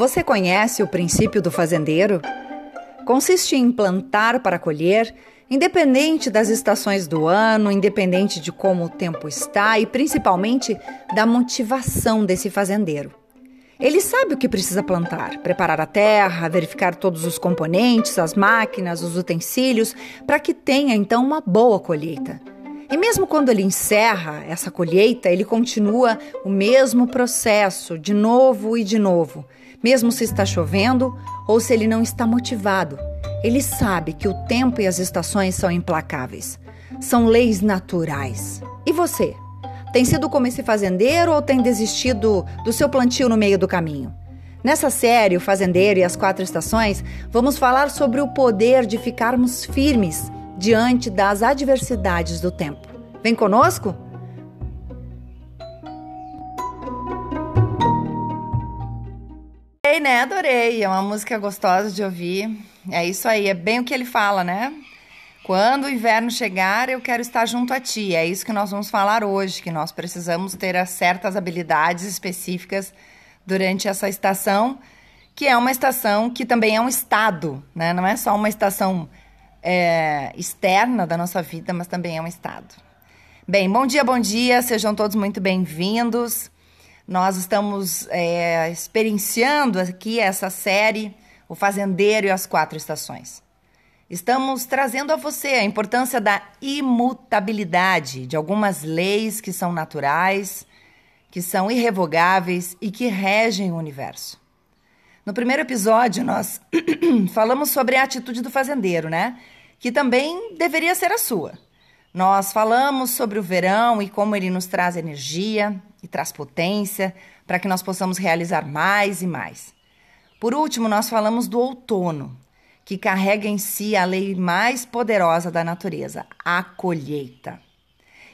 Você conhece o princípio do fazendeiro? Consiste em plantar para colher, independente das estações do ano, independente de como o tempo está e principalmente da motivação desse fazendeiro. Ele sabe o que precisa plantar, preparar a terra, verificar todos os componentes, as máquinas, os utensílios, para que tenha então uma boa colheita. E mesmo quando ele encerra essa colheita, ele continua o mesmo processo, de novo e de novo, mesmo se está chovendo ou se ele não está motivado. Ele sabe que o tempo e as estações são implacáveis. São leis naturais. E você? Tem sido como esse fazendeiro ou tem desistido do seu plantio no meio do caminho? Nessa série, O Fazendeiro e as Quatro Estações, vamos falar sobre o poder de ficarmos firmes diante das adversidades do tempo. Vem conosco? Adorei, né? Adorei. É uma música gostosa de ouvir. É isso aí, é bem o que ele fala, né? Quando o inverno chegar, eu quero estar junto a ti. É isso que nós vamos falar hoje, que nós precisamos ter certas habilidades específicas durante essa estação, que é uma estação que também é um estado, né? Não é só uma estação é, externa da nossa vida, mas também é um estado. Bem, bom dia, bom dia, sejam todos muito bem-vindos. Nós estamos é, experienciando aqui essa série, O Fazendeiro e as Quatro Estações. Estamos trazendo a você a importância da imutabilidade de algumas leis que são naturais, que são irrevogáveis e que regem o universo. No primeiro episódio, nós falamos sobre a atitude do fazendeiro, né? Que também deveria ser a sua. Nós falamos sobre o verão e como ele nos traz energia e traz potência para que nós possamos realizar mais e mais. Por último, nós falamos do outono, que carrega em si a lei mais poderosa da natureza, a colheita.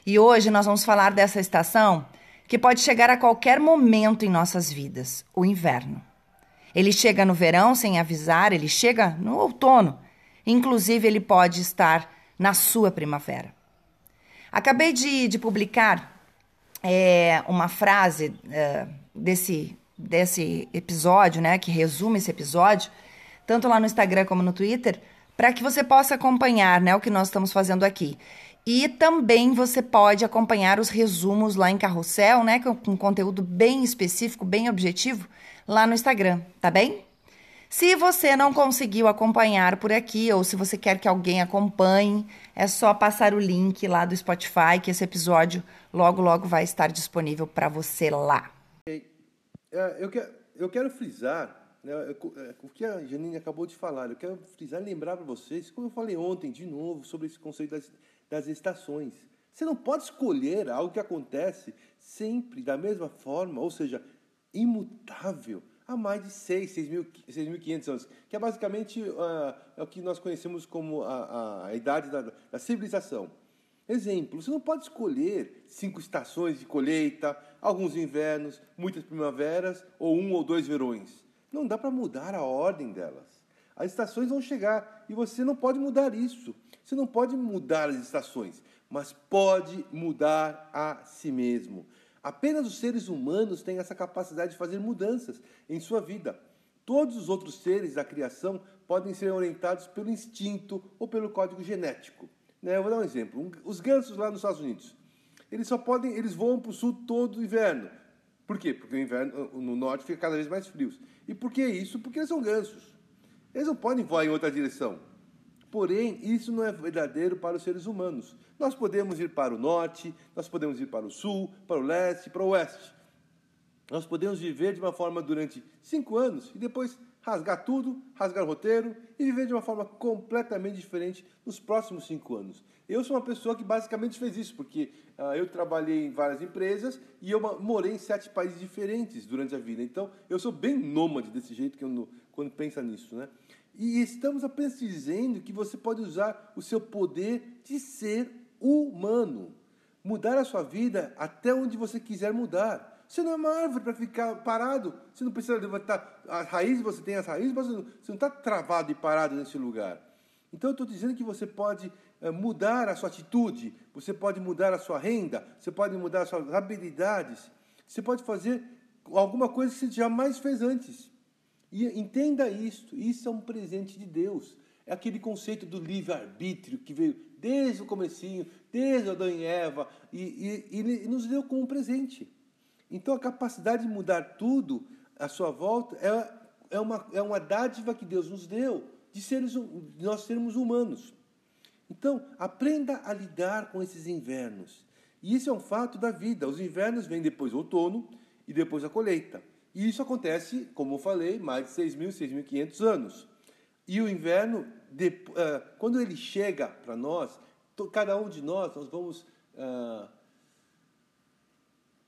E hoje nós vamos falar dessa estação que pode chegar a qualquer momento em nossas vidas, o inverno. Ele chega no verão sem avisar, ele chega no outono. Inclusive, ele pode estar na sua primavera. Acabei de, de publicar é, uma frase é, desse, desse episódio, né, que resume esse episódio, tanto lá no Instagram como no Twitter, para que você possa acompanhar né, o que nós estamos fazendo aqui. E também você pode acompanhar os resumos lá em Carrossel, né, com, com conteúdo bem específico, bem objetivo, lá no Instagram, tá bem? Se você não conseguiu acompanhar por aqui ou se você quer que alguém acompanhe, é só passar o link lá do Spotify que esse episódio logo logo vai estar disponível para você lá. É, eu quero, eu quero frisar né, é, o que a Janine acabou de falar. Eu quero frisar e lembrar para vocês, como eu falei ontem de novo sobre esse conceito das, das estações. Você não pode escolher algo que acontece sempre da mesma forma, ou seja, imutável há mais de 6, 6.500 anos, que é basicamente uh, é o que nós conhecemos como a, a, a idade da, da, civilização. Exemplo, você não pode escolher cinco estações de colheita, alguns invernos, muitas primaveras ou um ou dois verões. Não dá para mudar a ordem delas. As estações vão chegar e você não pode mudar isso. Você não pode mudar as estações, mas pode mudar a si mesmo. Apenas os seres humanos têm essa capacidade de fazer mudanças em sua vida. Todos os outros seres da criação podem ser orientados pelo instinto ou pelo código genético. Né? Eu vou dar um exemplo. Os gansos lá nos Estados Unidos, eles só podem, eles voam para o sul todo o inverno. Por quê? Porque o inverno no norte fica cada vez mais frio. E por que isso? Porque eles são gansos. Eles não podem voar em outra direção. Porém, isso não é verdadeiro para os seres humanos. Nós podemos ir para o norte, nós podemos ir para o sul, para o leste, para o oeste. Nós podemos viver de uma forma durante cinco anos e depois rasgar tudo, rasgar o roteiro e viver de uma forma completamente diferente nos próximos cinco anos. Eu sou uma pessoa que basicamente fez isso, porque uh, eu trabalhei em várias empresas e eu morei em sete países diferentes durante a vida. Então, eu sou bem nômade desse jeito que eu, quando pensa nisso, né? E estamos apenas dizendo que você pode usar o seu poder de ser humano. Mudar a sua vida até onde você quiser mudar. Você não é uma árvore para ficar parado. Você não precisa levantar as raízes, você tem as raízes, mas você não está travado e parado nesse lugar. Então eu estou dizendo que você pode eh, mudar a sua atitude, você pode mudar a sua renda, você pode mudar as suas habilidades, você pode fazer alguma coisa que você jamais fez antes. E entenda isso, isso é um presente de Deus. É aquele conceito do livre-arbítrio que veio desde o comecinho, desde Adão e Eva, e, e, e nos deu como um presente. Então a capacidade de mudar tudo à sua volta é, é, uma, é uma dádiva que Deus nos deu de, seres, de nós sermos humanos. Então, aprenda a lidar com esses invernos. E isso é um fato da vida. Os invernos vêm depois do outono e depois a colheita. E isso acontece, como eu falei, mais de 6.000, 6.500 anos. E o inverno, uh, quando ele chega para nós, cada um de nós, nós vamos uh,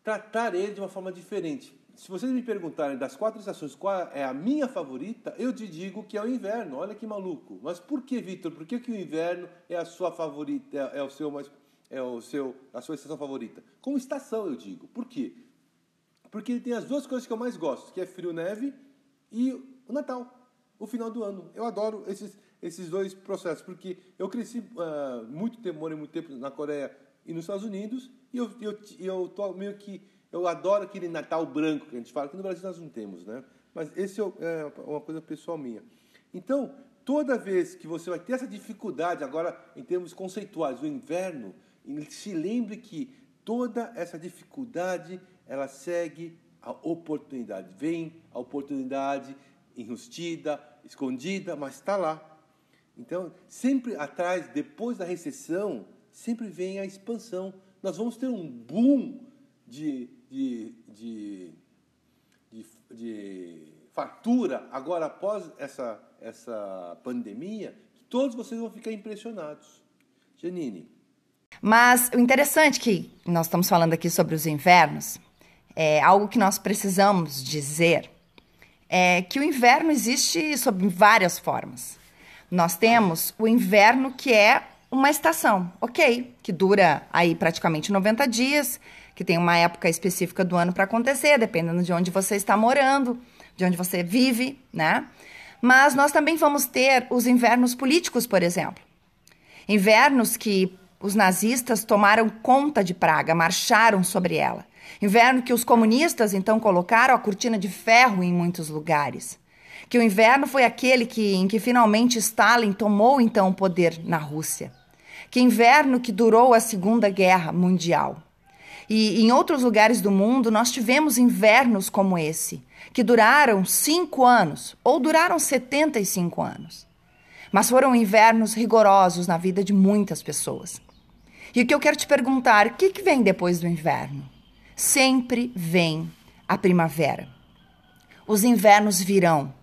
tratar ele de uma forma diferente. Se vocês me perguntarem das quatro estações qual é a minha favorita, eu te digo que é o inverno. Olha que maluco. Mas por que, Vitor? Por que, que o inverno é a sua favorita, é, é o seu mais, é o seu, a sua estação favorita? Como estação, eu digo. Por quê? Porque ele tem as duas coisas que eu mais gosto, que é frio, neve e o Natal, o final do ano. Eu adoro esses, esses dois processos, porque eu cresci uh, muito tempo, morei muito tempo na Coreia e nos Estados Unidos, e eu, eu, eu tô meio que. Eu adoro aquele Natal branco que a gente fala, que no Brasil nós não temos, né? Mas esse é, é uma coisa pessoal minha. Então, toda vez que você vai ter essa dificuldade, agora em termos conceituais, o inverno, se lembre que toda essa dificuldade ela segue a oportunidade. Vem a oportunidade enrustida, escondida, mas está lá. Então, sempre atrás, depois da recessão, sempre vem a expansão. Nós vamos ter um boom de, de, de, de, de fartura agora após essa, essa pandemia. Todos vocês vão ficar impressionados. Janine. Mas o interessante é que nós estamos falando aqui sobre os invernos, é, algo que nós precisamos dizer é que o inverno existe sob várias formas. Nós temos o inverno que é uma estação, ok, que dura aí praticamente 90 dias, que tem uma época específica do ano para acontecer, dependendo de onde você está morando, de onde você vive, né? Mas nós também vamos ter os invernos políticos, por exemplo. Invernos que os nazistas tomaram conta de Praga, marcharam sobre ela. Inverno que os comunistas então colocaram a cortina de ferro em muitos lugares. Que o inverno foi aquele que, em que finalmente Stalin tomou então o poder na Rússia. Que inverno que durou a Segunda Guerra Mundial. E em outros lugares do mundo nós tivemos invernos como esse, que duraram cinco anos ou duraram 75 anos. Mas foram invernos rigorosos na vida de muitas pessoas. E o que eu quero te perguntar, o que, que vem depois do inverno? Sempre vem a primavera. Os invernos virão.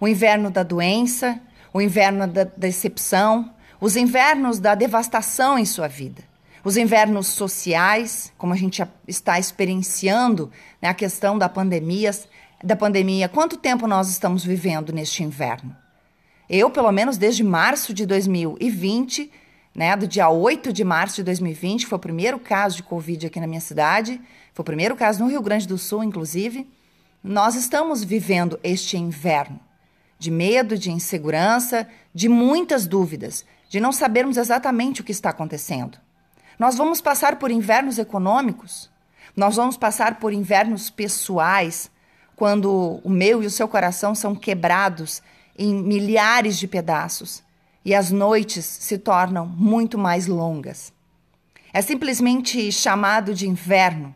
O inverno da doença, o inverno da decepção, os invernos da devastação em sua vida. Os invernos sociais, como a gente está experienciando né, a questão da pandemia, da pandemia. Quanto tempo nós estamos vivendo neste inverno? Eu, pelo menos desde março de 2020, né, do dia 8 de março de 2020, que foi o primeiro caso de Covid aqui na minha cidade, foi o primeiro caso no Rio Grande do Sul, inclusive. Nós estamos vivendo este inverno de medo, de insegurança, de muitas dúvidas, de não sabermos exatamente o que está acontecendo. Nós vamos passar por invernos econômicos, nós vamos passar por invernos pessoais, quando o meu e o seu coração são quebrados em milhares de pedaços e as noites se tornam muito mais longas. É simplesmente chamado de inverno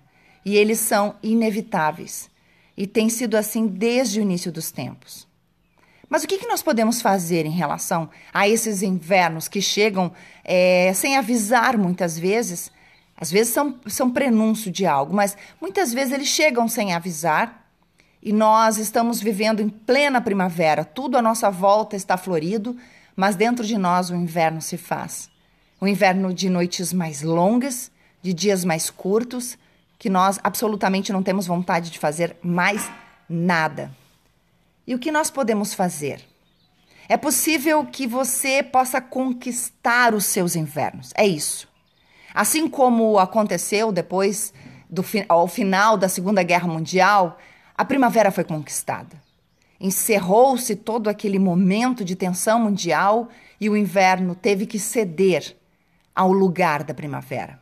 e eles são inevitáveis e tem sido assim desde o início dos tempos. Mas o que, que nós podemos fazer em relação a esses invernos que chegam é, sem avisar muitas vezes? Às vezes são, são prenúncio de algo, mas muitas vezes eles chegam sem avisar e nós estamos vivendo em plena primavera, tudo à nossa volta está florido, mas dentro de nós o inverno se faz. O inverno de noites mais longas, de dias mais curtos, que nós absolutamente não temos vontade de fazer mais nada. E o que nós podemos fazer? É possível que você possa conquistar os seus invernos. É isso. Assim como aconteceu depois do ao final da Segunda Guerra Mundial, a primavera foi conquistada encerrou-se todo aquele momento de tensão mundial e o inverno teve que ceder ao lugar da primavera.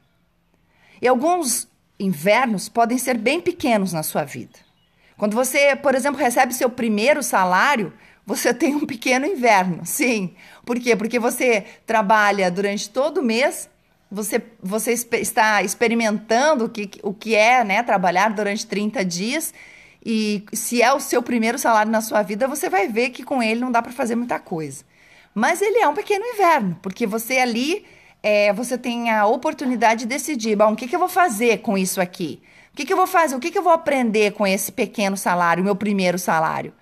E alguns invernos podem ser bem pequenos na sua vida, Quando você, por exemplo, recebe seu primeiro salário, você tem um pequeno inverno, sim. Por quê? Porque você trabalha durante todo o mês, você, você está experimentando o que, o que é né, trabalhar durante 30 dias, e se é o seu primeiro salário na sua vida, você vai ver que com ele não dá para fazer muita coisa. Mas ele é um pequeno inverno, porque você ali é, você tem a oportunidade de decidir, bom, o que, que eu vou fazer com isso aqui? O que, que eu vou fazer? O que, que eu vou aprender com esse pequeno salário, meu primeiro salário?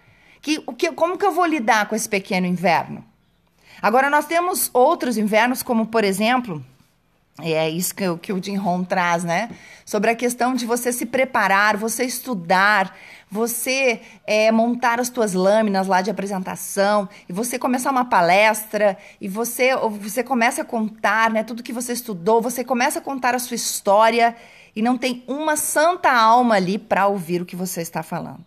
Que, o que, como que eu vou lidar com esse pequeno inverno? Agora, nós temos outros invernos, como, por exemplo, é isso que, que o Jim Rohn traz, né? Sobre a questão de você se preparar, você estudar, você é, montar as suas lâminas lá de apresentação, e você começar uma palestra, e você, você começa a contar né, tudo que você estudou, você começa a contar a sua história, e não tem uma santa alma ali para ouvir o que você está falando.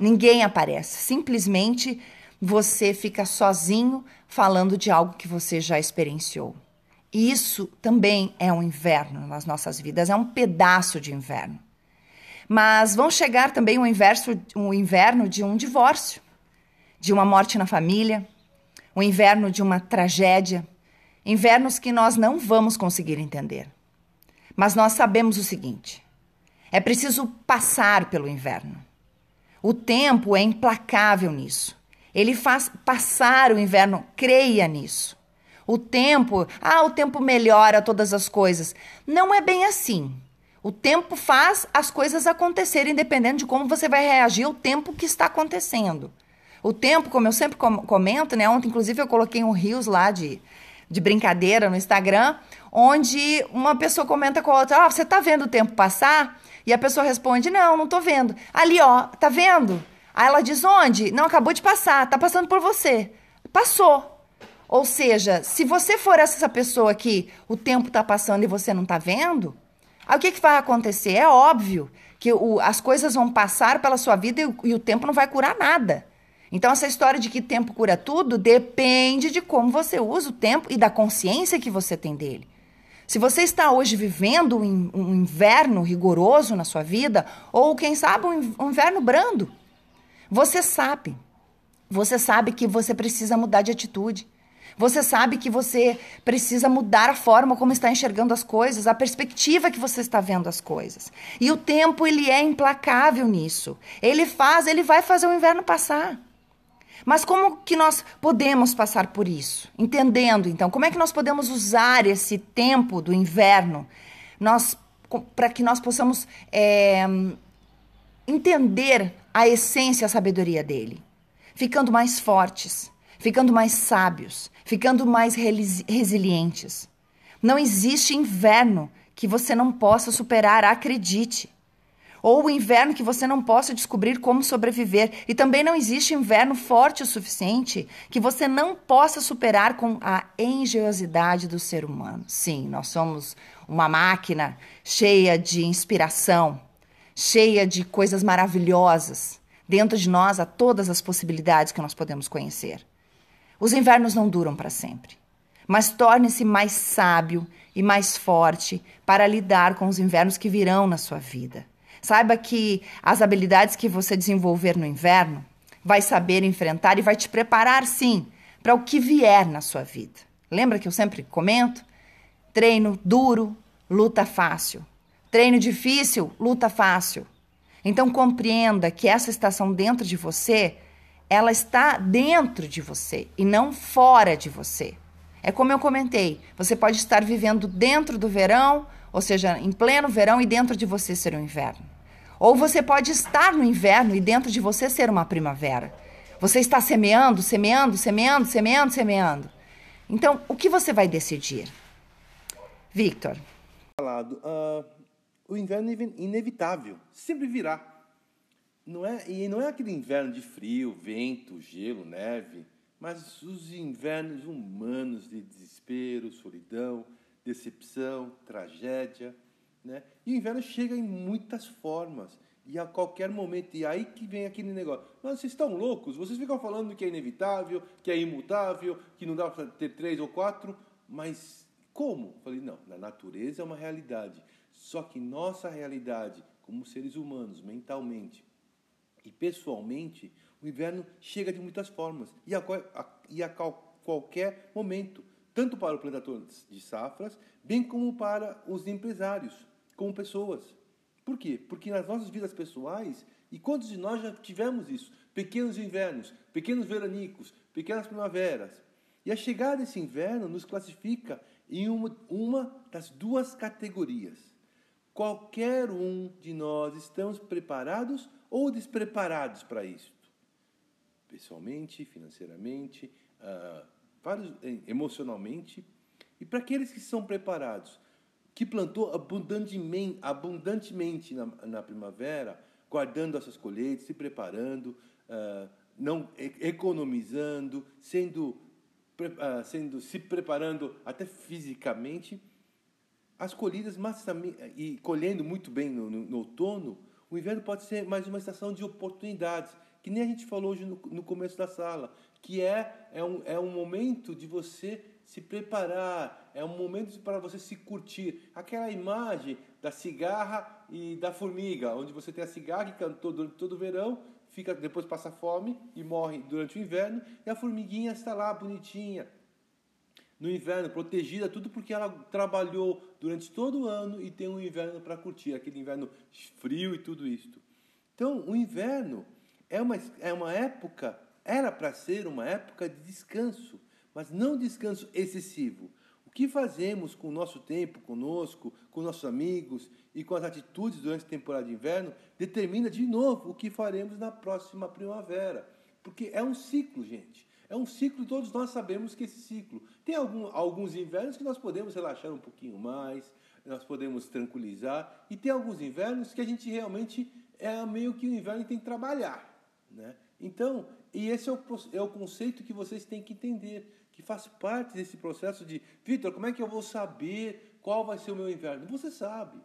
Ninguém aparece, simplesmente você fica sozinho falando de algo que você já experienciou. E isso também é um inverno nas nossas vidas, é um pedaço de inverno. Mas vão chegar também inverso, um inverno de um divórcio, de uma morte na família, o um inverno de uma tragédia, invernos que nós não vamos conseguir entender. Mas nós sabemos o seguinte: é preciso passar pelo inverno. O tempo é implacável nisso. Ele faz passar o inverno, creia nisso. O tempo, ah, o tempo melhora todas as coisas. Não é bem assim. O tempo faz as coisas acontecerem, dependendo de como você vai reagir ao tempo que está acontecendo. O tempo, como eu sempre comento, né? Ontem, inclusive, eu coloquei um rios lá de, de brincadeira no Instagram, onde uma pessoa comenta com a outra: Ah, você tá vendo o tempo passar? E a pessoa responde: Não, não tô vendo. Ali, ó, tá vendo? Aí ela diz: Onde? Não, acabou de passar, tá passando por você. Passou. Ou seja, se você for essa pessoa que o tempo está passando e você não está vendo, aí o que, que vai acontecer? É óbvio que o, as coisas vão passar pela sua vida e e o tempo não vai curar nada. Então, essa história de que tempo cura tudo depende de como você usa o tempo e da consciência que você tem dele. Se você está hoje vivendo um inverno rigoroso na sua vida, ou quem sabe um inverno brando, você sabe. Você sabe que você precisa mudar de atitude. Você sabe que você precisa mudar a forma como está enxergando as coisas, a perspectiva que você está vendo as coisas. E o tempo ele é implacável nisso. Ele faz, ele vai fazer o inverno passar. Mas como que nós podemos passar por isso? Entendendo, então, como é que nós podemos usar esse tempo do inverno nós, para que nós possamos é, entender a essência, a sabedoria dele, ficando mais fortes, ficando mais sábios, ficando mais resilientes. Não existe inverno que você não possa superar, acredite. Ou o inverno que você não possa descobrir como sobreviver. E também não existe inverno forte o suficiente que você não possa superar com a engenhosidade do ser humano. Sim, nós somos uma máquina cheia de inspiração, cheia de coisas maravilhosas. Dentro de nós há todas as possibilidades que nós podemos conhecer. Os invernos não duram para sempre, mas torne-se mais sábio e mais forte para lidar com os invernos que virão na sua vida. Saiba que as habilidades que você desenvolver no inverno vai saber enfrentar e vai te preparar sim para o que vier na sua vida. Lembra que eu sempre comento? Treino duro, luta fácil. Treino difícil, luta fácil. Então compreenda que essa estação dentro de você ela está dentro de você e não fora de você. É como eu comentei, você pode estar vivendo dentro do verão, ou seja, em pleno verão e dentro de você ser um inverno. Ou você pode estar no inverno e dentro de você ser uma primavera. Você está semeando, semeando, semeando, semeando, semeando. Então, o que você vai decidir? Victor. Uh, o inverno é inevitável, sempre virá. Não é, e não é aquele inverno de frio, vento, gelo, neve, mas os invernos humanos de desespero, solidão, decepção, tragédia. Né? E o inverno chega em muitas formas e a qualquer momento. E aí que vem aquele negócio. Mas vocês estão loucos? Vocês ficam falando que é inevitável, que é imutável, que não dá para ter três ou quatro, mas como? Falei, não, na natureza é uma realidade. Só que nossa realidade, como seres humanos, mentalmente, E pessoalmente, o inverno chega de muitas formas e a, a, e a qualquer momento, tanto para o plantador de safras, bem como para os empresários, como pessoas. Por quê? Porque nas nossas vidas pessoais, e quantos de nós já tivemos isso? Pequenos invernos, pequenos veranicos, pequenas primaveras. E a chegada desse inverno nos classifica em uma, uma das duas categorias. Qualquer um de nós estamos preparados ou despreparados para isso pessoalmente, financeiramente, uh, vários, eh, emocionalmente. E para aqueles que são preparados, que plantou abundantemente, abundantemente na, na primavera, guardando essas colheitas, se preparando, uh, não economizando, sendo, uh, sendo, se preparando até fisicamente, as colhidas e colhendo muito bem no, no, no outono, o inverno pode ser mais uma estação de oportunidades que nem a gente falou hoje no, no começo da sala, que é, é, um, é um momento de você se preparar, é um momento para você se curtir. Aquela imagem da cigarra e da formiga, onde você tem a cigarra que cantou durante todo o verão, fica depois passa fome e morre durante o inverno, e a formiguinha está lá bonitinha no inverno, protegida, tudo porque ela trabalhou durante todo o ano e tem um inverno para curtir, aquele inverno frio e tudo isso. Então, o inverno é uma, é uma época, era para ser uma época de descanso, mas não descanso excessivo. O que fazemos com o nosso tempo conosco, com nossos amigos e com as atitudes durante a temporada de inverno determina de novo o que faremos na próxima primavera. Porque é um ciclo, gente. É um ciclo, todos nós sabemos que esse ciclo. Tem algum, alguns invernos que nós podemos relaxar um pouquinho mais, nós podemos tranquilizar, e tem alguns invernos que a gente realmente é meio que o inverno tem que trabalhar. Né? Então, e esse é o, é o conceito que vocês têm que entender, que faz parte desse processo de, Vitor, como é que eu vou saber qual vai ser o meu inverno? Você sabe.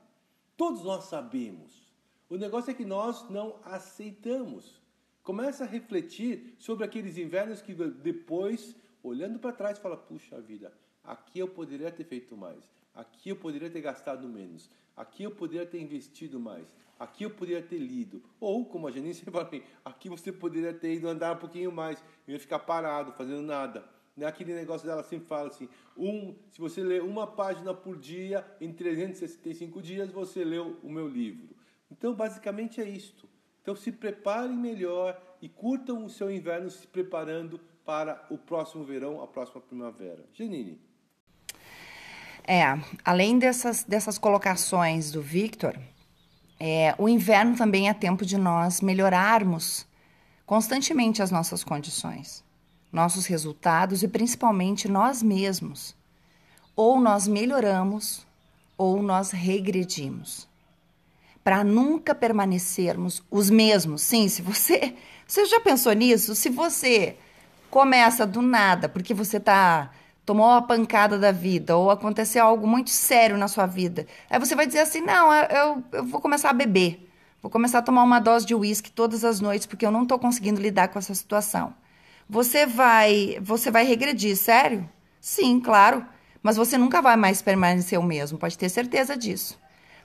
Todos nós sabemos. O negócio é que nós não aceitamos. Começa a refletir sobre aqueles invernos que depois, olhando para trás, fala: puxa vida, aqui eu poderia ter feito mais, aqui eu poderia ter gastado menos, aqui eu poderia ter investido mais, aqui eu poderia ter lido. Ou, como a Janice fala, aqui você poderia ter ido andar um pouquinho mais, ia ficar parado, fazendo nada. Né? Aquele negócio dela sempre fala assim: um, se você ler uma página por dia, em 365 dias, você leu o meu livro. Então, basicamente é isto. Então, se preparem melhor e curtam o seu inverno se preparando para o próximo verão, a próxima primavera. Janine. É, além dessas, dessas colocações do Victor, é, o inverno também é tempo de nós melhorarmos constantemente as nossas condições, nossos resultados e principalmente nós mesmos. Ou nós melhoramos ou nós regredimos. Para nunca permanecermos os mesmos. Sim, se você. Você já pensou nisso? Se você começa do nada, porque você está tomou uma pancada da vida ou aconteceu algo muito sério na sua vida, aí você vai dizer assim: não, eu, eu vou começar a beber, vou começar a tomar uma dose de uísque todas as noites porque eu não estou conseguindo lidar com essa situação. Você vai, você vai regredir, sério? Sim, claro, mas você nunca vai mais permanecer o mesmo, pode ter certeza disso.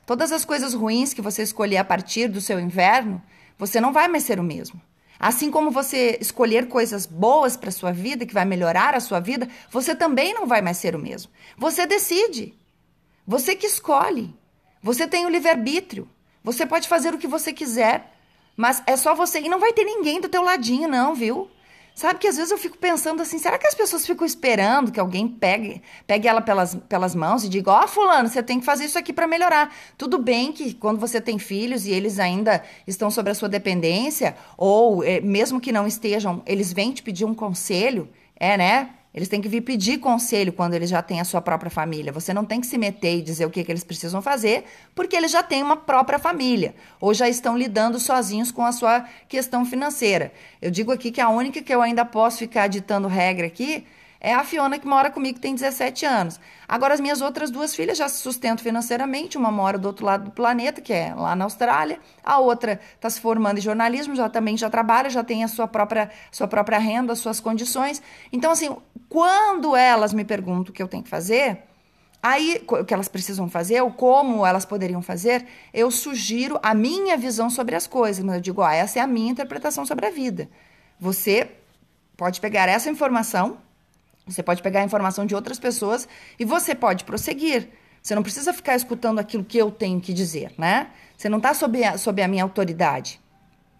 Todas as coisas ruins que você escolher a partir do seu inverno, você não vai mais ser o mesmo. Assim como você escolher coisas boas para sua vida, que vai melhorar a sua vida, você também não vai mais ser o mesmo. Você decide. Você que escolhe. Você tem o livre-arbítrio. Você pode fazer o que você quiser, mas é só você e não vai ter ninguém do teu ladinho não, viu? Sabe que às vezes eu fico pensando assim, será que as pessoas ficam esperando que alguém pegue, pegue ela pelas, pelas mãos e diga, ó, oh, fulano, você tem que fazer isso aqui para melhorar. Tudo bem que quando você tem filhos e eles ainda estão sob a sua dependência, ou é, mesmo que não estejam, eles vêm te pedir um conselho, é, né? Eles têm que vir pedir conselho quando eles já têm a sua própria família. Você não tem que se meter e dizer o que, que eles precisam fazer, porque eles já têm uma própria família, ou já estão lidando sozinhos com a sua questão financeira. Eu digo aqui que a única que eu ainda posso ficar ditando regra aqui é a Fiona que mora comigo, que tem 17 anos. Agora, as minhas outras duas filhas já se sustentam financeiramente. Uma mora do outro lado do planeta, que é lá na Austrália. A outra está se formando em jornalismo, já também já trabalha, já tem a sua própria, sua própria renda, as suas condições. Então, assim, quando elas me perguntam o que eu tenho que fazer, Aí, o que elas precisam fazer, ou como elas poderiam fazer, eu sugiro a minha visão sobre as coisas. Mas eu digo, ó, essa é a minha interpretação sobre a vida. Você pode pegar essa informação, você pode pegar a informação de outras pessoas e você pode prosseguir. Você não precisa ficar escutando aquilo que eu tenho que dizer, né? Você não está sob, a, sob a minha autoridade.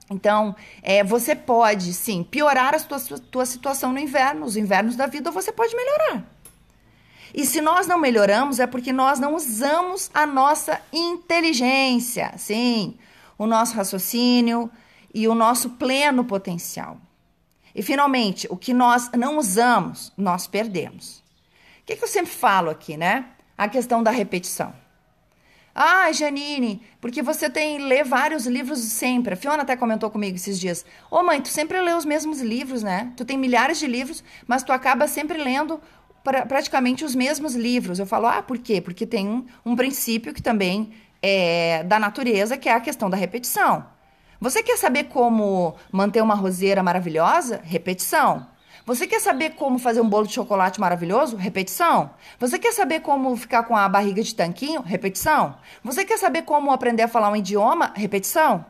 Então, é, você pode, sim, piorar a tua, tua situação no inverno, os invernos da vida, ou você pode melhorar. E se nós não melhoramos, é porque nós não usamos a nossa inteligência, sim, o nosso raciocínio e o nosso pleno potencial. E finalmente, o que nós não usamos, nós perdemos. O que, que eu sempre falo aqui, né? A questão da repetição. Ah, Janine, porque você tem lê vários livros sempre. A Fiona até comentou comigo esses dias. Ô, oh, mãe, tu sempre lê os mesmos livros, né? Tu tem milhares de livros, mas tu acaba sempre lendo pra, praticamente os mesmos livros. Eu falo, ah, por quê? Porque tem um, um princípio que também é da natureza, que é a questão da repetição. Você quer saber como manter uma roseira maravilhosa? Repetição. Você quer saber como fazer um bolo de chocolate maravilhoso? Repetição. Você quer saber como ficar com a barriga de tanquinho? Repetição. Você quer saber como aprender a falar um idioma? Repetição.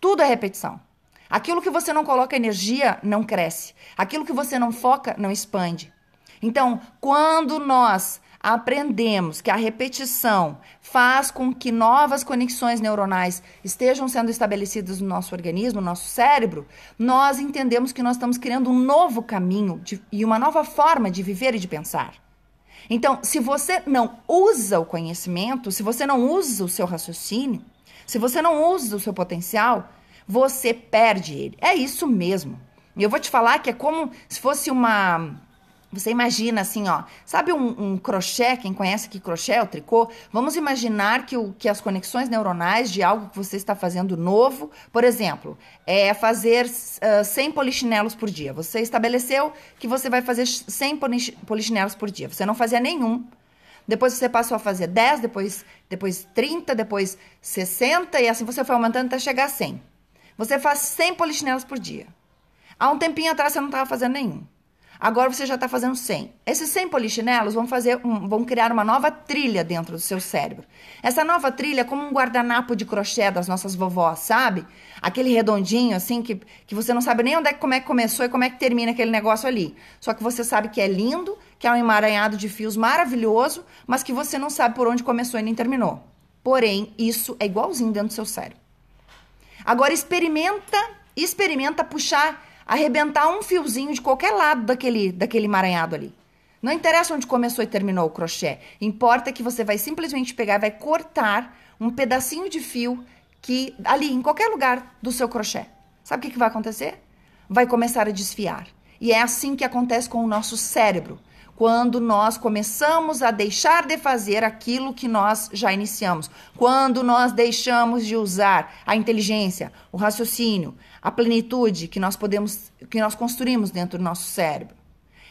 Tudo é repetição. Aquilo que você não coloca energia não cresce. Aquilo que você não foca não expande. Então, quando nós aprendemos que a repetição faz com que novas conexões neuronais estejam sendo estabelecidas no nosso organismo, no nosso cérebro, nós entendemos que nós estamos criando um novo caminho de, e uma nova forma de viver e de pensar. Então, se você não usa o conhecimento, se você não usa o seu raciocínio, se você não usa o seu potencial, você perde ele. É isso mesmo. E eu vou te falar que é como se fosse uma você imagina assim, ó, sabe um, um, crochê? Quem conhece que crochê é o tricô? Vamos imaginar que, o, que as conexões neuronais de algo que você está fazendo novo, por exemplo, é fazer uh, 100 polichinelos por dia. Você estabeleceu que você vai fazer 100 polichinelos por dia. Você não fazia nenhum. Depois você passou a fazer 10, depois, depois 30, depois 60 e assim você foi aumentando até chegar a 100. Você faz 100 polichinelos por dia. Há um tempinho atrás você não estava fazendo nenhum. Agora você já está fazendo 100. Esses 100 polichinelos vão fazer, um, vão criar uma nova trilha dentro do seu cérebro. Essa nova trilha é como um guardanapo de crochê das nossas vovós, sabe? Aquele redondinho assim que, que você não sabe nem onde é, como é que começou e como é que termina aquele negócio ali. Só que você sabe que é lindo, que é um emaranhado de fios maravilhoso, mas que você não sabe por onde começou e nem terminou. Porém, isso é igualzinho dentro do seu cérebro. Agora experimenta, experimenta puxar arrebentar um fiozinho de qualquer lado daquele, daquele emaranhado ali. Não interessa onde começou e terminou o crochê. Importa que você vai simplesmente pegar e vai cortar um pedacinho de fio que ali, em qualquer lugar do seu crochê. Sabe o que, que vai acontecer? Vai começar a desfiar. E é assim que acontece com o nosso cérebro quando nós começamos a deixar de fazer aquilo que nós já iniciamos, quando nós deixamos de usar a inteligência, o raciocínio, a plenitude que nós podemos, que nós construímos dentro do nosso cérebro.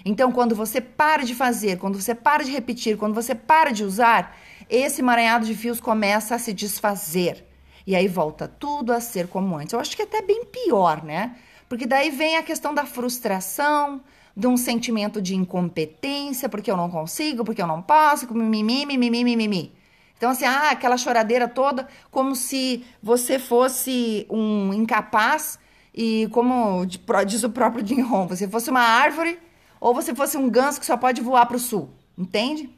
Então, quando você para de fazer, quando você para de repetir, quando você para de usar, esse emaranhado de fios começa a se desfazer. E aí volta tudo a ser como antes. Eu acho que é até bem pior, né? Porque daí vem a questão da frustração, de um sentimento de incompetência, porque eu não consigo, porque eu não posso, mimimi, mimimi, mimimi. Então, assim, ah, aquela choradeira toda, como se você fosse um incapaz e, como diz o próprio Jim Rohn, você fosse uma árvore ou você fosse um ganso que só pode voar para o sul, entende?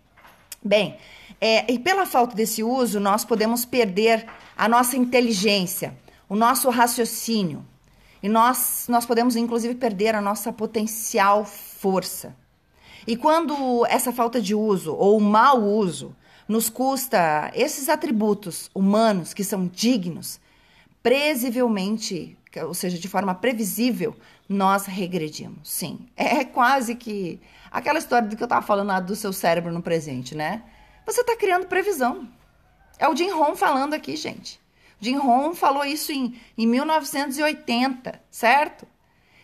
Bem, é, e pela falta desse uso, nós podemos perder a nossa inteligência, o nosso raciocínio. E nós, nós podemos, inclusive, perder a nossa potencial força. E quando essa falta de uso ou mau uso nos custa esses atributos humanos que são dignos, previsivelmente, ou seja, de forma previsível, nós regredimos. Sim, é quase que aquela história do que eu estava falando lá do seu cérebro no presente, né? Você está criando previsão. É o Jim Rohn falando aqui, gente. Jim Rohn falou isso em, em 1980, certo?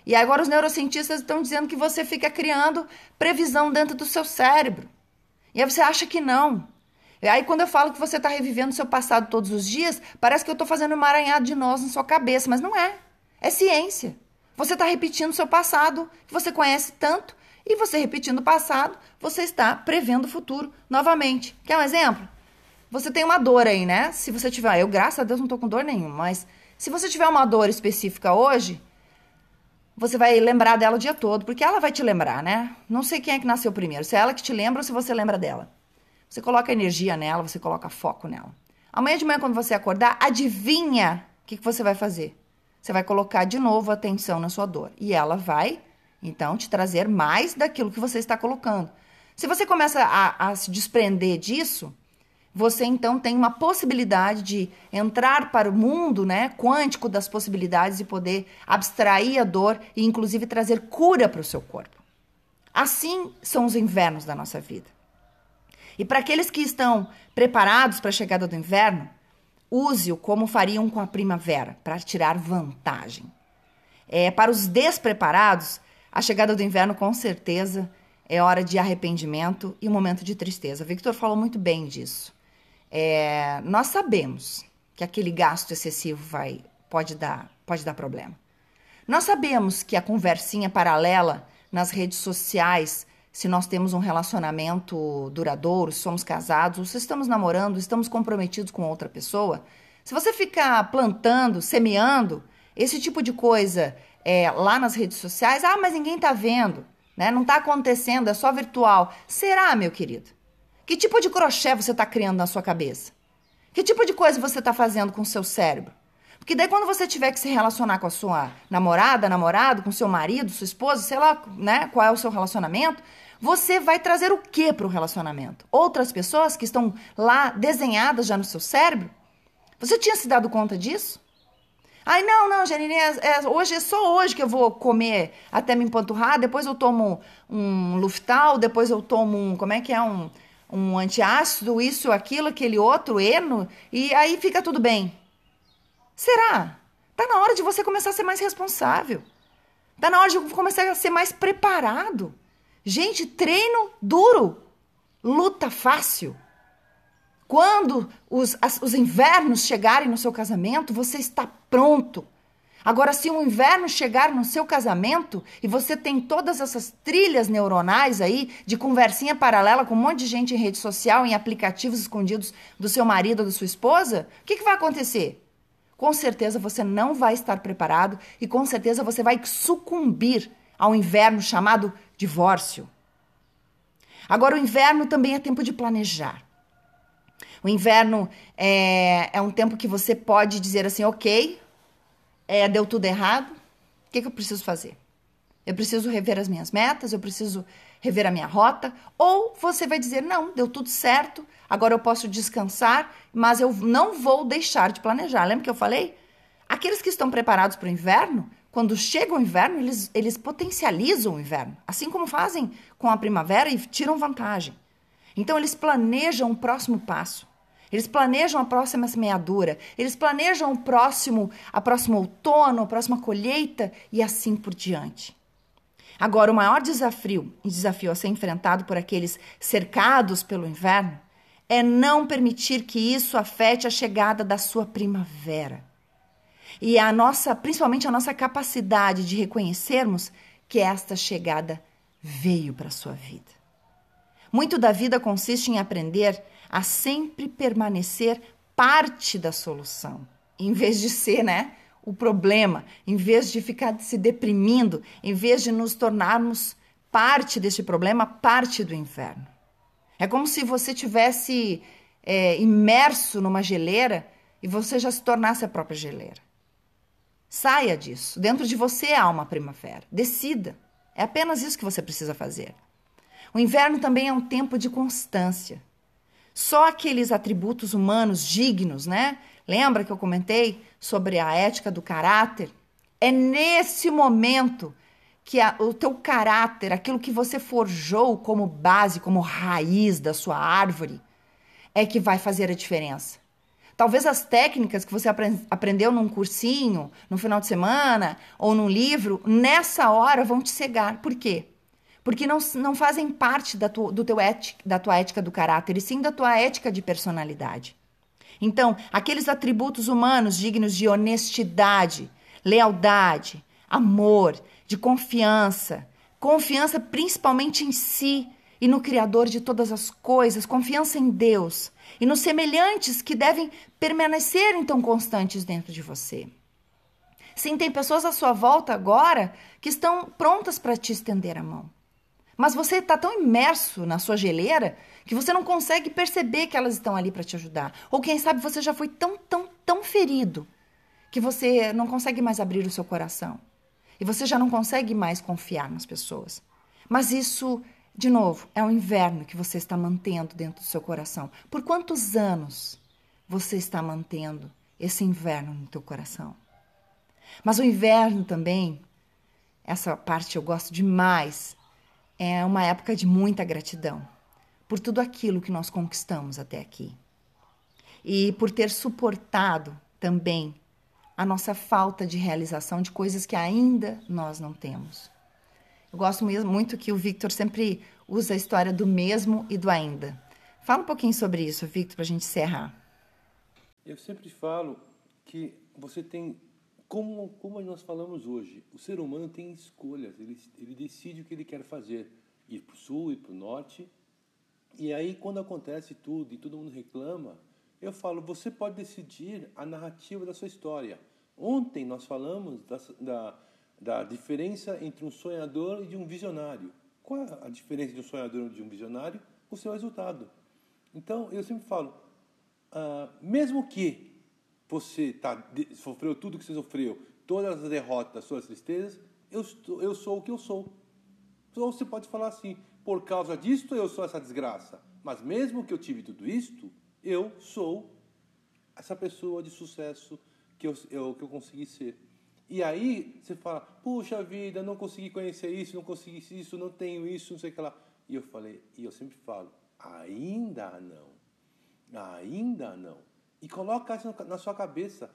E agora os neurocientistas estão dizendo que você fica criando previsão dentro do seu cérebro. E aí você acha que não. E aí quando eu falo que você está revivendo seu passado todos os dias, parece que eu estou fazendo um emaranhado de nós na sua cabeça, mas não é. É ciência. Você está repetindo seu passado, que você conhece tanto, E você repetindo o passado, você está prevendo o futuro novamente. Quer um exemplo? Você tem uma dor aí, né? Se você tiver, eu graças a Deus não tô com dor nenhuma, mas se você tiver uma dor específica hoje, você vai lembrar dela o dia todo, porque ela vai te lembrar, né? Não sei quem é que nasceu primeiro, se é ela que te lembra ou se você lembra dela. Você coloca energia nela, você coloca foco nela. Amanhã de manhã, quando você acordar, adivinha o que, que você vai fazer. Você vai colocar de novo atenção na sua dor. E ela vai, então, te trazer mais daquilo que você está colocando. Se você começa a, a se desprender disso, você então tem uma possibilidade de entrar para o mundo né, quântico das possibilidades e poder abstrair a dor e, inclusive, trazer cura para o seu corpo. Assim são os invernos da nossa vida. E para aqueles que estão preparados para a chegada do inverno, use-o como fariam com a primavera, para tirar vantagem. É, para os despreparados, a chegada do inverno com certeza é hora de arrependimento e um momento de tristeza. Victor falou muito bem disso. É, nós sabemos que aquele gasto excessivo vai, pode, dar, pode dar problema. Nós sabemos que a conversinha paralela nas redes sociais, se nós temos um relacionamento duradouro, se somos casados, ou se estamos namorando, estamos comprometidos com outra pessoa, se você ficar plantando, semeando esse tipo de coisa é, lá nas redes sociais, ah, mas ninguém está vendo, né? não está acontecendo, é só virtual. Será, meu querido? Que tipo de crochê você está criando na sua cabeça? Que tipo de coisa você está fazendo com o seu cérebro? Porque daí quando você tiver que se relacionar com a sua namorada, namorado, com seu marido, sua esposa, sei lá, né, qual é o seu relacionamento, você vai trazer o que para o relacionamento? Outras pessoas que estão lá desenhadas já no seu cérebro? Você tinha se dado conta disso? Ai, não, não, Janine, é, é, hoje é só hoje que eu vou comer até me empanturrar, depois eu tomo um Luftal, depois eu tomo um, como é que é, um um antiácido, isso, aquilo, aquele outro, eno, e aí fica tudo bem. Será? Tá na hora de você começar a ser mais responsável. Tá na hora de começar a ser mais preparado. Gente, treino duro, luta fácil. Quando os, as, os invernos chegarem no seu casamento, você está pronto Agora, se o inverno chegar no seu casamento e você tem todas essas trilhas neuronais aí de conversinha paralela com um monte de gente em rede social, em aplicativos escondidos do seu marido ou da sua esposa, o que, que vai acontecer? Com certeza você não vai estar preparado e com certeza você vai sucumbir ao inverno chamado divórcio. Agora, o inverno também é tempo de planejar. O inverno é, é um tempo que você pode dizer assim, ok, é, deu tudo errado, o que, que eu preciso fazer? Eu preciso rever as minhas metas, eu preciso rever a minha rota, ou você vai dizer: não, deu tudo certo, agora eu posso descansar, mas eu não vou deixar de planejar. Lembra que eu falei? Aqueles que estão preparados para o inverno, quando chega o inverno, eles, eles potencializam o inverno, assim como fazem com a primavera e tiram vantagem. Então, eles planejam o próximo passo. Eles planejam a próxima semeadura, eles planejam o próximo, a próximo outono, a próxima colheita e assim por diante. Agora, o maior desafio, desafio a ser enfrentado por aqueles cercados pelo inverno é não permitir que isso afete a chegada da sua primavera. E a nossa, principalmente a nossa capacidade de reconhecermos que esta chegada veio para a sua vida. Muito da vida consiste em aprender a sempre permanecer parte da solução, em vez de ser, né, o problema, em vez de ficar se deprimindo, em vez de nos tornarmos parte deste problema, parte do inferno. É como se você tivesse é, imerso numa geleira e você já se tornasse a própria geleira. Saia disso. Dentro de você há uma primavera. Decida. É apenas isso que você precisa fazer. O inverno também é um tempo de constância. Só aqueles atributos humanos dignos, né? Lembra que eu comentei sobre a ética do caráter? É nesse momento que a, o teu caráter, aquilo que você forjou como base, como raiz da sua árvore, é que vai fazer a diferença. Talvez as técnicas que você aprendeu num cursinho, no final de semana ou num livro, nessa hora vão te cegar. Por quê? Porque não, não fazem parte da, tu, do teu ética, da tua ética do caráter, e sim da tua ética de personalidade. Então, aqueles atributos humanos dignos de honestidade, lealdade, amor, de confiança, confiança principalmente em si e no Criador de todas as coisas, confiança em Deus e nos semelhantes que devem permanecer então constantes dentro de você. Sim, tem pessoas à sua volta agora que estão prontas para te estender a mão. Mas você está tão imerso na sua geleira que você não consegue perceber que elas estão ali para te ajudar. Ou quem sabe você já foi tão, tão, tão ferido que você não consegue mais abrir o seu coração. E você já não consegue mais confiar nas pessoas. Mas isso de novo, é o inverno que você está mantendo dentro do seu coração. Por quantos anos você está mantendo esse inverno no teu coração? Mas o inverno também, essa parte eu gosto demais, é uma época de muita gratidão por tudo aquilo que nós conquistamos até aqui. E por ter suportado também a nossa falta de realização de coisas que ainda nós não temos. Eu gosto muito que o Victor sempre usa a história do mesmo e do ainda. Fala um pouquinho sobre isso, Victor, para a gente encerrar. Eu sempre falo que você tem, como, como nós falamos hoje, o ser humano tem escolhas, ele, ele decide o que ele quer fazer, ir para o sul, ir para o norte. E aí, quando acontece tudo e todo mundo reclama, eu falo, você pode decidir a narrativa da sua história. Ontem nós falamos da, da da diferença entre um sonhador e de um visionário. Qual é a diferença de um sonhador e de um visionário? O seu resultado. Então, eu sempre falo, uh, mesmo que você tá, sofreu tudo que você sofreu, todas as derrotas, suas tristezas, eu, eu sou o que eu sou. Ou você pode falar assim, por causa disto eu sou essa desgraça. Mas mesmo que eu tive tudo isto, eu sou essa pessoa de sucesso que eu, eu, que eu consegui ser. E aí você fala, puxa vida, não consegui conhecer isso, não consegui isso, não tenho isso, não sei o que lá. E eu falei, e eu sempre falo, ainda não, ainda não. E coloca isso na sua cabeça,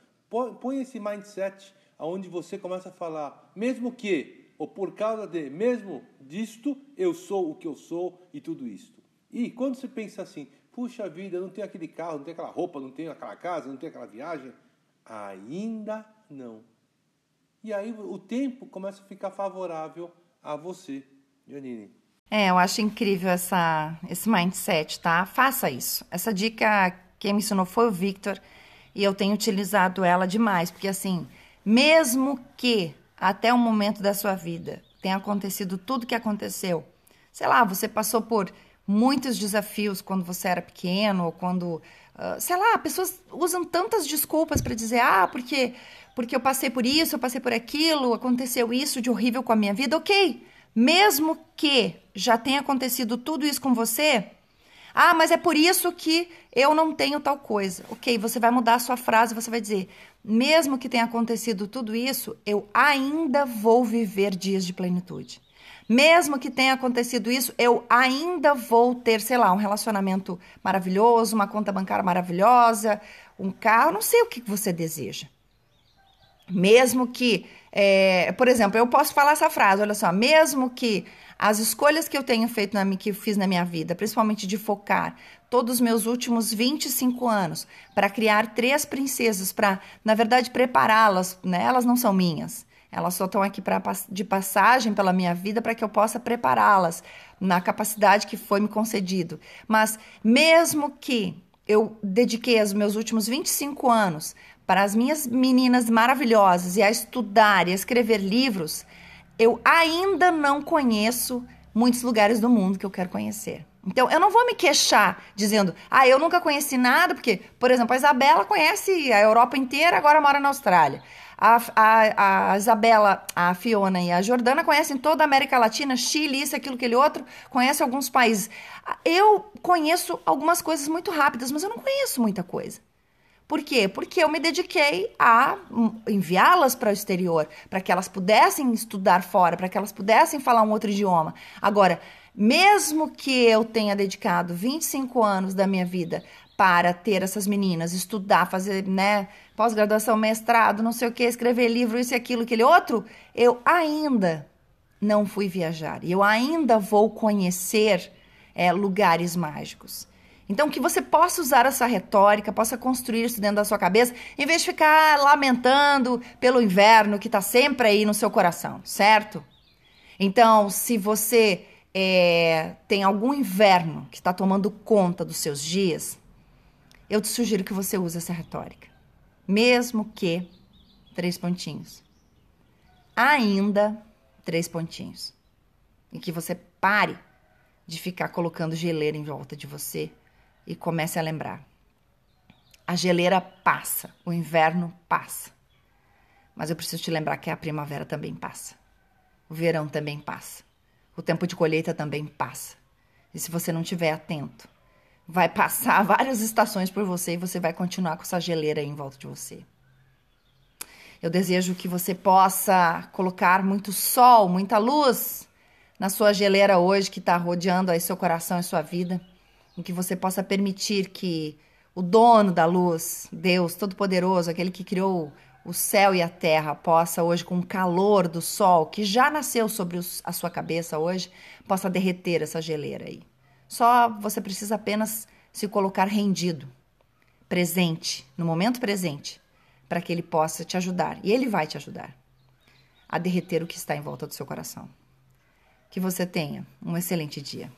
põe esse mindset aonde você começa a falar, mesmo que, ou por causa de, mesmo disto, eu sou o que eu sou e tudo isto. E quando você pensa assim, puxa vida, não tenho aquele carro, não tenho aquela roupa, não tenho aquela casa, não tenho aquela viagem, ainda não e aí o tempo começa a ficar favorável a você, Janine. É, eu acho incrível essa, esse mindset, tá? Faça isso. Essa dica quem me ensinou foi o Victor e eu tenho utilizado ela demais, porque assim, mesmo que até o momento da sua vida tenha acontecido tudo que aconteceu, sei lá, você passou por muitos desafios quando você era pequeno, ou quando, uh, sei lá, pessoas usam tantas desculpas para dizer, ah, porque porque eu passei por isso, eu passei por aquilo, aconteceu isso de horrível com a minha vida, ok. Mesmo que já tenha acontecido tudo isso com você, ah, mas é por isso que eu não tenho tal coisa. Ok, você vai mudar a sua frase, você vai dizer: mesmo que tenha acontecido tudo isso, eu ainda vou viver dias de plenitude. Mesmo que tenha acontecido isso, eu ainda vou ter, sei lá, um relacionamento maravilhoso, uma conta bancária maravilhosa, um carro, não sei o que você deseja. Mesmo que, é, por exemplo, eu posso falar essa frase, olha só, mesmo que as escolhas que eu tenho feito, na, que eu fiz na minha vida, principalmente de focar todos os meus últimos 25 anos para criar três princesas, para, na verdade, prepará-las, né? Elas não são minhas. Elas só estão aqui pra, de passagem pela minha vida para que eu possa prepará-las na capacidade que foi me concedido. Mas mesmo que eu dediquei os meus últimos 25 anos para as minhas meninas maravilhosas e a estudar e a escrever livros, eu ainda não conheço muitos lugares do mundo que eu quero conhecer. Então, eu não vou me queixar dizendo, ah, eu nunca conheci nada, porque, por exemplo, a Isabela conhece a Europa inteira, agora mora na Austrália. A, a, a Isabela, a Fiona e a Jordana conhecem toda a América Latina, Chile, isso, aquilo, aquele outro, conhece alguns países. Eu conheço algumas coisas muito rápidas, mas eu não conheço muita coisa. Por quê? Porque eu me dediquei a enviá-las para o exterior, para que elas pudessem estudar fora, para que elas pudessem falar um outro idioma. Agora, mesmo que eu tenha dedicado 25 anos da minha vida para ter essas meninas, estudar, fazer, né, pós-graduação, mestrado, não sei o que, escrever livro, isso e aquilo, aquele outro, eu ainda não fui viajar. E eu ainda vou conhecer é, lugares mágicos. Então, que você possa usar essa retórica, possa construir isso dentro da sua cabeça, em vez de ficar lamentando pelo inverno que está sempre aí no seu coração, certo? Então, se você é, tem algum inverno que está tomando conta dos seus dias, eu te sugiro que você use essa retórica. Mesmo que três pontinhos. Ainda três pontinhos. E que você pare de ficar colocando geleira em volta de você e comece a lembrar. A geleira passa, o inverno passa. Mas eu preciso te lembrar que a primavera também passa. O verão também passa. O tempo de colheita também passa. E se você não estiver atento, vai passar várias estações por você e você vai continuar com essa geleira aí em volta de você. Eu desejo que você possa colocar muito sol, muita luz na sua geleira hoje que está rodeando aí seu coração e sua vida. E que você possa permitir que o dono da luz, Deus Todo-Poderoso, aquele que criou o céu e a terra, possa hoje, com o calor do sol que já nasceu sobre a sua cabeça hoje, possa derreter essa geleira aí. Só você precisa apenas se colocar rendido, presente, no momento presente, para que ele possa te ajudar. E ele vai te ajudar a derreter o que está em volta do seu coração. Que você tenha um excelente dia.